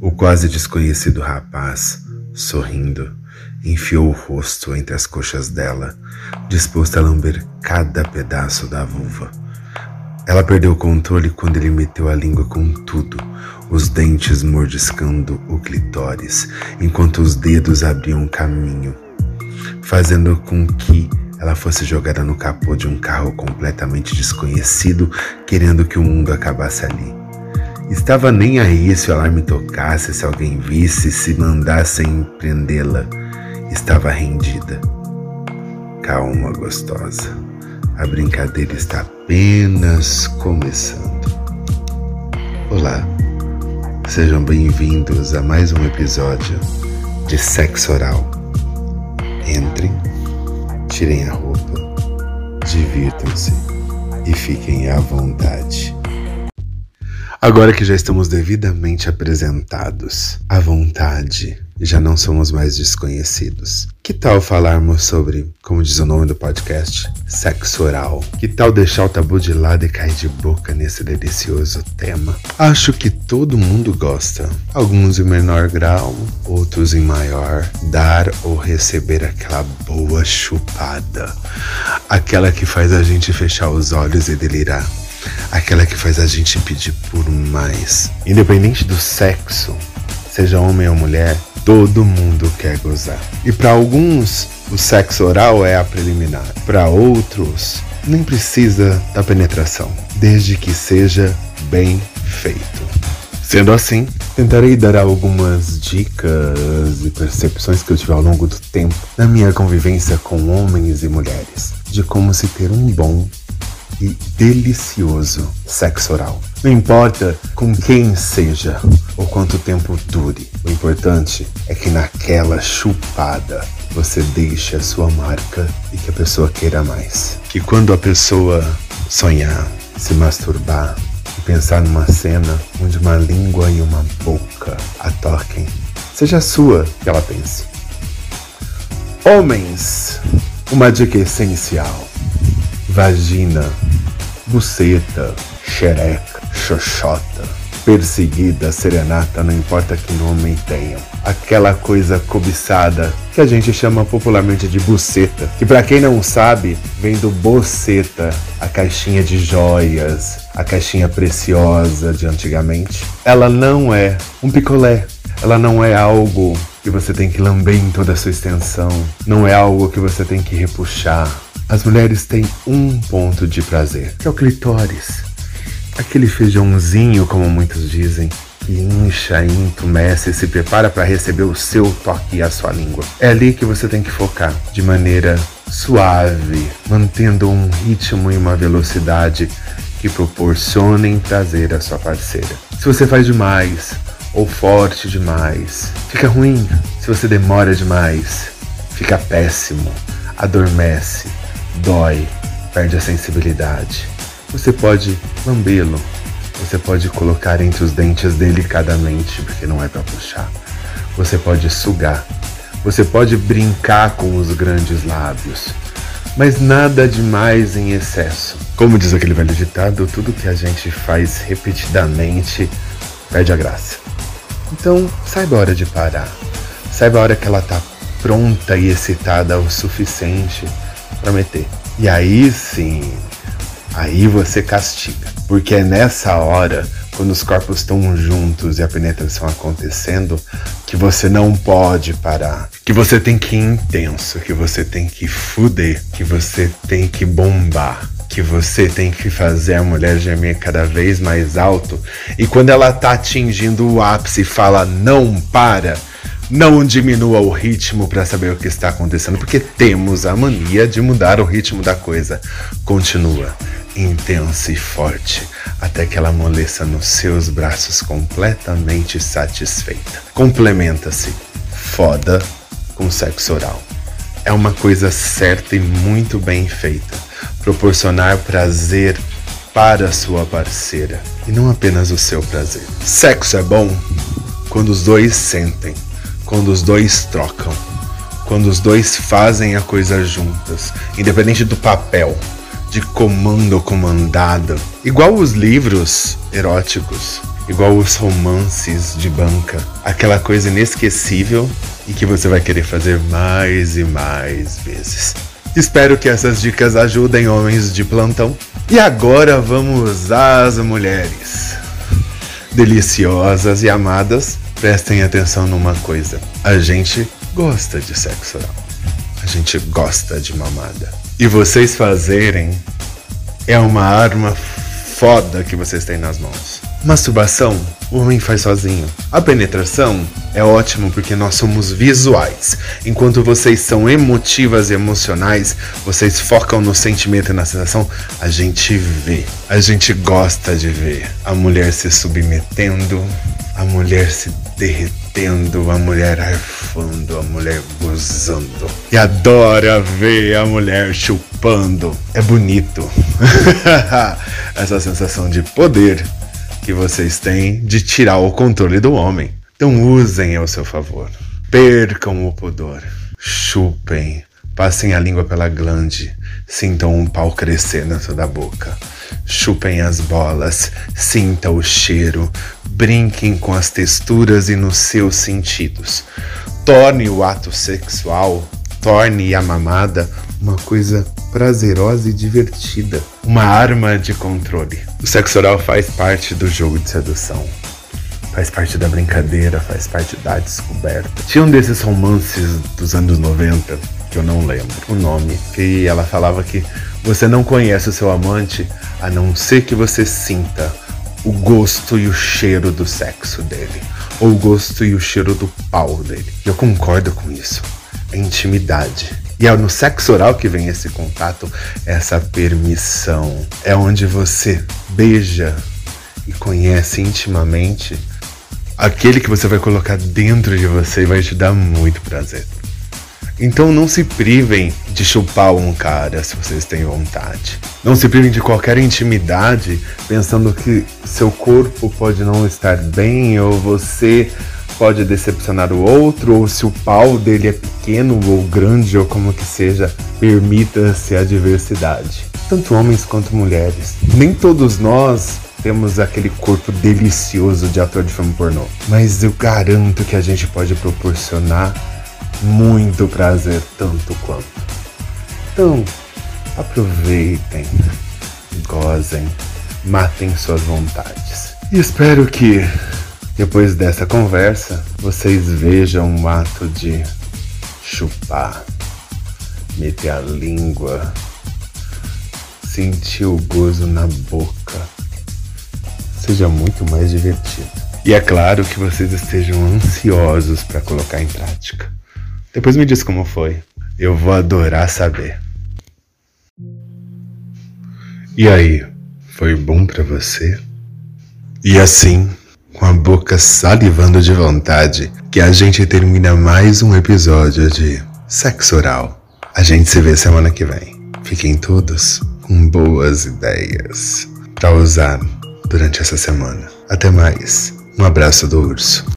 O quase desconhecido rapaz, sorrindo, enfiou o rosto entre as coxas dela, disposto a lamber cada pedaço da vulva. Ela perdeu o controle quando ele meteu a língua com tudo, os dentes mordiscando o clitóris, enquanto os dedos abriam caminho, fazendo com que ela fosse jogada no capô de um carro completamente desconhecido, querendo que o mundo acabasse ali. Estava nem aí se o alarme tocasse, se alguém visse, se mandassem prendê-la. Estava rendida. Calma, gostosa. A brincadeira está apenas começando. Olá, sejam bem-vindos a mais um episódio de Sexo Oral. Entrem, tirem a roupa, divirtam-se e fiquem à vontade. Agora que já estamos devidamente apresentados à vontade, já não somos mais desconhecidos. Que tal falarmos sobre, como diz o nome do podcast, sexo oral? Que tal deixar o tabu de lado e cair de boca nesse delicioso tema? Acho que todo mundo gosta, alguns em menor grau, outros em maior, dar ou receber aquela boa chupada, aquela que faz a gente fechar os olhos e delirar aquela que faz a gente pedir por mais. Independente do sexo, seja homem ou mulher, todo mundo quer gozar. E para alguns, o sexo oral é a preliminar. Para outros, nem precisa da penetração, desde que seja bem feito. Sendo assim, tentarei dar algumas dicas e percepções que eu tive ao longo do tempo na minha convivência com homens e mulheres de como se ter um bom e delicioso sexo oral. Não importa com quem seja ou quanto tempo dure, o importante é que naquela chupada você deixe a sua marca e que a pessoa queira mais. Que quando a pessoa sonhar, se masturbar e pensar numa cena onde uma língua e uma boca a toquem, seja sua que ela pense. Homens, uma dica essencial vagina, buceta, xereca, xoxota, perseguida, serenata, não importa que nome tenham. Aquela coisa cobiçada que a gente chama popularmente de buceta, que para quem não sabe, vem do boceta, a caixinha de joias, a caixinha preciosa de antigamente. Ela não é um picolé, ela não é algo que você tem que lamber em toda a sua extensão, não é algo que você tem que repuxar, as mulheres têm um ponto de prazer, que é o clitóris. Aquele feijãozinho, como muitos dizem, que incha, entumece e se prepara para receber o seu toque e a sua língua. É ali que você tem que focar, de maneira suave, mantendo um ritmo e uma velocidade que proporcionem prazer à sua parceira. Se você faz demais ou forte demais, fica ruim. Se você demora demais, fica péssimo, adormece dói, perde a sensibilidade. Você pode lambê-lo, você pode colocar entre os dentes delicadamente, porque não é para puxar. Você pode sugar, você pode brincar com os grandes lábios, mas nada demais em excesso. Como diz aquele velho ditado, tudo que a gente faz repetidamente perde a graça. Então, saiba a hora de parar. Saiba a hora que ela está pronta e excitada o suficiente prometer. E aí sim, aí você castiga. Porque é nessa hora, quando os corpos estão juntos e a penetração acontecendo, que você não pode parar. Que você tem que ir intenso, que você tem que fuder, que você tem que bombar que você tem que fazer a mulher gemer cada vez mais alto. E quando ela tá atingindo o ápice e fala não para, não diminua o ritmo para saber o que está acontecendo, porque temos a mania de mudar o ritmo da coisa. Continua intensa e forte até que ela amoleça nos seus braços completamente satisfeita. Complementa-se foda com sexo oral. É uma coisa certa e muito bem feita. Proporcionar prazer para sua parceira e não apenas o seu prazer. Sexo é bom quando os dois sentem quando os dois trocam, quando os dois fazem a coisa juntas, independente do papel, de comando ou comandado, igual os livros eróticos igual os romances de banca. Aquela coisa inesquecível e que você vai querer fazer mais e mais vezes. Espero que essas dicas ajudem homens de plantão. E agora vamos às mulheres. Deliciosas e amadas, prestem atenção numa coisa. A gente gosta de sexo oral. A gente gosta de mamada. E vocês fazerem é uma arma foda que vocês têm nas mãos. Masturbação, o homem faz sozinho. A penetração é ótimo porque nós somos visuais. Enquanto vocês são emotivas e emocionais, vocês focam no sentimento e na sensação, a gente vê. A gente gosta de ver a mulher se submetendo, a mulher se derretendo, a mulher arfando, a mulher gozando. E adora ver a mulher chupando. É bonito. Essa sensação de poder que vocês têm de tirar o controle do homem. Então usem ao seu favor. Percam o pudor. Chupem. Passem a língua pela glande. Sintam um pau crescer dentro da boca. Chupem as bolas. Sinta o cheiro. Brinquem com as texturas e nos seus sentidos. Torne o ato sexual, torne a mamada uma coisa prazerosa e divertida, uma arma de controle. O sexo oral faz parte do jogo de sedução. Faz parte da brincadeira, faz parte da descoberta. Tinha um desses romances dos anos 90, que eu não lembro o nome, que ela falava que você não conhece o seu amante a não ser que você sinta o gosto e o cheiro do sexo dele, ou o gosto e o cheiro do pau dele. Eu concordo com isso. É intimidade e é no sexo oral que vem esse contato, essa permissão. É onde você beija e conhece intimamente aquele que você vai colocar dentro de você e vai te dar muito prazer. Então não se privem de chupar um cara se vocês têm vontade. Não se privem de qualquer intimidade pensando que seu corpo pode não estar bem ou você pode decepcionar o outro, ou se o pau dele é pequeno ou grande, ou como que seja, permita-se a diversidade. Tanto homens quanto mulheres. Nem todos nós temos aquele corpo delicioso de ator de filme pornô, mas eu garanto que a gente pode proporcionar muito prazer tanto quanto. Então, aproveitem, gozem, matem suas vontades. E espero que depois dessa conversa, vocês vejam um ato de chupar, meter a língua, sentir o gozo na boca. Seja muito mais divertido. E é claro que vocês estejam ansiosos para colocar em prática. Depois me diz como foi. Eu vou adorar saber. E aí, foi bom para você? E assim, com a boca salivando de vontade, que a gente termina mais um episódio de Sexo Oral. A gente se vê semana que vem. Fiquem todos com boas ideias para usar durante essa semana. Até mais. Um abraço do urso.